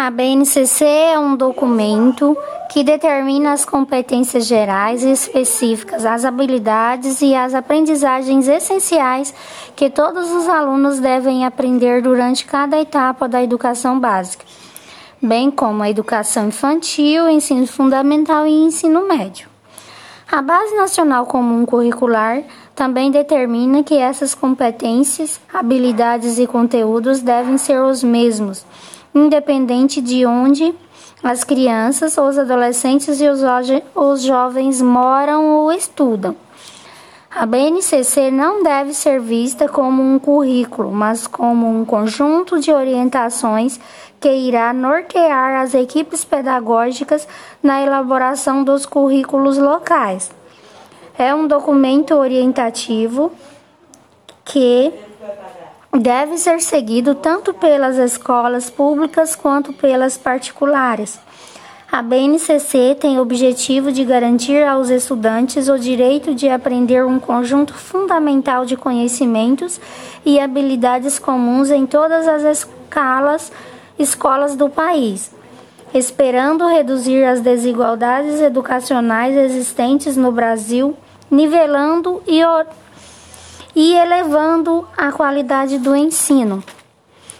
A BNCC é um documento que determina as competências gerais e específicas, as habilidades e as aprendizagens essenciais que todos os alunos devem aprender durante cada etapa da educação básica, bem como a educação infantil, ensino fundamental e ensino médio. A Base Nacional Comum Curricular também determina que essas competências, habilidades e conteúdos devem ser os mesmos independente de onde as crianças, os adolescentes e os, os jovens moram ou estudam. A BNCC não deve ser vista como um currículo, mas como um conjunto de orientações que irá nortear as equipes pedagógicas na elaboração dos currículos locais. É um documento orientativo que deve ser seguido tanto pelas escolas públicas quanto pelas particulares. A BNCC tem o objetivo de garantir aos estudantes o direito de aprender um conjunto fundamental de conhecimentos e habilidades comuns em todas as escalas, escolas do país, esperando reduzir as desigualdades educacionais existentes no Brasil, nivelando e e elevando a qualidade do ensino.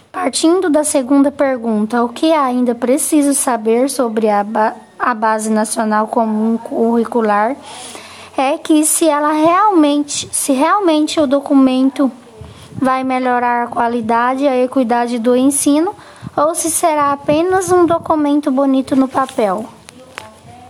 Partindo da segunda pergunta, o que ainda preciso saber sobre a, ba a Base Nacional Comum Curricular é que se ela realmente, se realmente o documento vai melhorar a qualidade e a equidade do ensino ou se será apenas um documento bonito no papel.